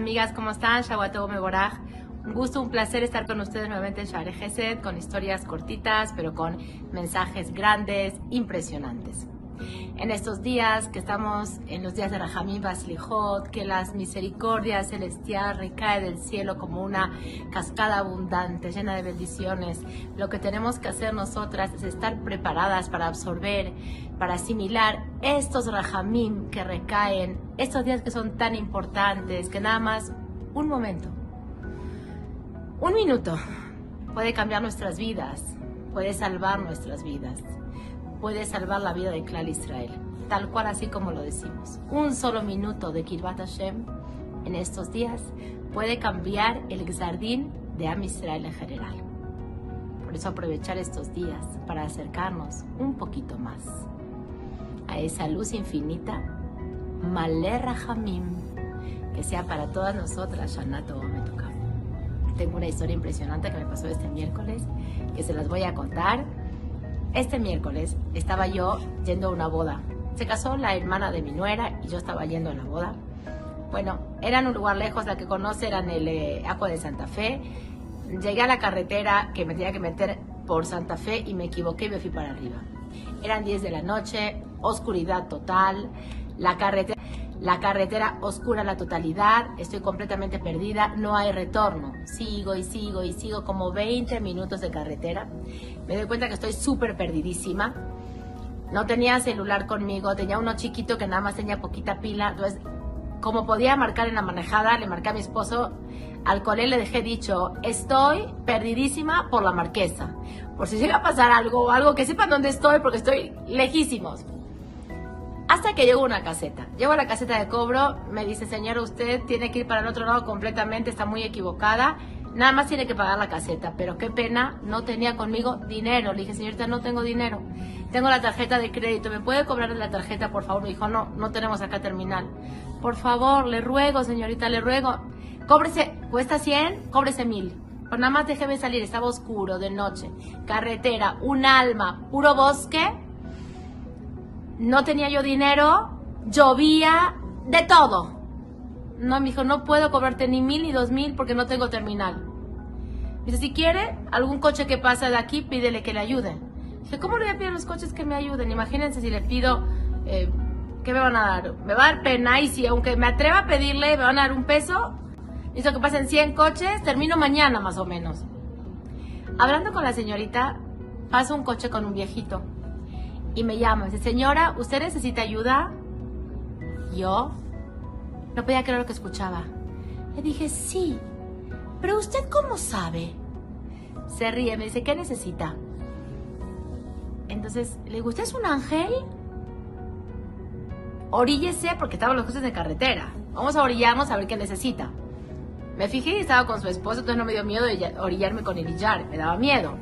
amigas, ¿cómo están? Shawato Meboraj. Un gusto, un placer estar con ustedes nuevamente en Share con historias cortitas, pero con mensajes grandes, impresionantes. En estos días que estamos en los días de Rahamim Baslijot, que las misericordias celestiales recae del cielo como una cascada abundante, llena de bendiciones, lo que tenemos que hacer nosotras es estar preparadas para absorber, para asimilar estos Rahamim que recaen, estos días que son tan importantes, que nada más un momento, un minuto puede cambiar nuestras vidas, puede salvar nuestras vidas puede salvar la vida de Klal Israel, tal cual así como lo decimos. Un solo minuto de Kirbat Hashem en estos días puede cambiar el jardín de Am Israel en general. Por eso aprovechar estos días para acercarnos un poquito más a esa luz infinita, Maler Rahamim, que sea para todas nosotras, Shanato toca. Tengo una historia impresionante que me pasó este miércoles, que se las voy a contar este miércoles estaba yo yendo a una boda. Se casó la hermana de mi nuera y yo estaba yendo a la boda. Bueno, era en un lugar lejos, la que conoce era en el eh, de Santa Fe. Llegué a la carretera que me tenía que meter por Santa Fe y me equivoqué y me fui para arriba. Eran 10 de la noche, oscuridad total, la carretera la carretera oscura la totalidad, estoy completamente perdida, no hay retorno. Sigo y sigo y sigo como 20 minutos de carretera. Me doy cuenta que estoy súper perdidísima. No tenía celular conmigo, tenía uno chiquito que nada más tenía poquita pila. Entonces, como podía marcar en la manejada, le marqué a mi esposo. Al colé le dejé dicho, estoy perdidísima por la marquesa. Por si llega a pasar algo o algo que sepan dónde estoy porque estoy lejísimos. Hasta que llegó una caseta. Llego a la caseta de cobro, me dice, señora, usted tiene que ir para el otro lado completamente, está muy equivocada. Nada más tiene que pagar la caseta, pero qué pena, no tenía conmigo dinero. Le dije, señorita, no tengo dinero. Tengo la tarjeta de crédito, ¿me puede cobrar la tarjeta, por favor? Me dijo, no, no tenemos acá terminal. Por favor, le ruego, señorita, le ruego. Cóbrese, cuesta 100, cóbrese 1000. Pues nada más déjeme salir, estaba oscuro, de noche. Carretera, un alma, puro bosque no tenía yo dinero, llovía, de todo. No, me dijo, no puedo cobrarte ni mil ni dos mil porque no tengo terminal. Dice, si quiere, algún coche que pasa de aquí, pídele que le ayude. Dije, ¿cómo le voy a pedir a los coches que me ayuden? Imagínense si le pido, eh, ¿qué me van a dar? Me va a dar pena y si aunque me atreva a pedirle, me van a dar un peso. Hizo que pasen 100 coches, termino mañana más o menos. Hablando con la señorita, pasa un coche con un viejito y me llama. Dice, señora, ¿usted necesita ayuda? Yo no podía creer lo que escuchaba. Le dije, sí, pero ¿usted cómo sabe? Se ríe, me dice, ¿qué necesita? Entonces, le digo, ¿usted es un ángel? Oríllese porque estaban los coches de carretera. Vamos a orillarnos a ver qué necesita. Me fijé y estaba con su esposo, entonces no me dio miedo de orillarme con el illar, me daba miedo.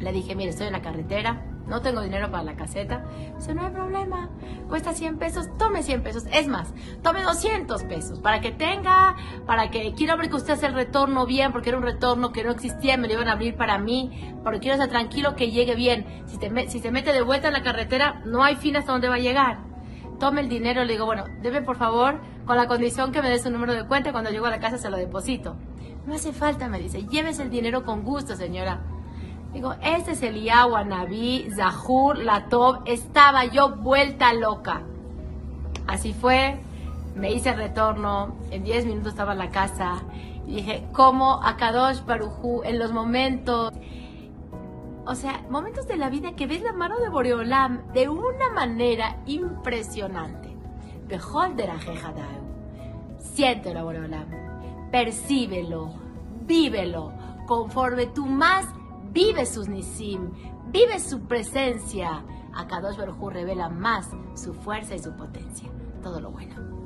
Le dije, mire, estoy en la carretera, no tengo dinero para la caseta. Dice, no hay problema, cuesta 100 pesos, tome 100 pesos. Es más, tome 200 pesos para que tenga, para que quiero ver que usted hace el retorno bien, porque era un retorno que no existía, me lo iban a abrir para mí, porque quiero estar tranquilo que llegue bien. Si, si se mete de vuelta en la carretera, no hay fin hasta dónde va a llegar. Tome el dinero, le digo, bueno, debe por favor, con la condición que me dé su número de cuenta, cuando llego a la casa se lo deposito. No hace falta, me dice, llévese el dinero con gusto, señora. Digo, este es el Naví, Zahur, Latov. Estaba yo vuelta loca. Así fue, me hice el retorno, en 10 minutos estaba en la casa. Y dije, ¿cómo Akadosh Barujú en los momentos, o sea, momentos de la vida que ves la mano de Boreolam de una manera impresionante. Bejol de la Siéntelo, Boreolam. Percíbelo, vívelo, conforme tú más vive sus nisim, vive su presencia. A Baruj revela más su fuerza y su potencia. Todo lo bueno.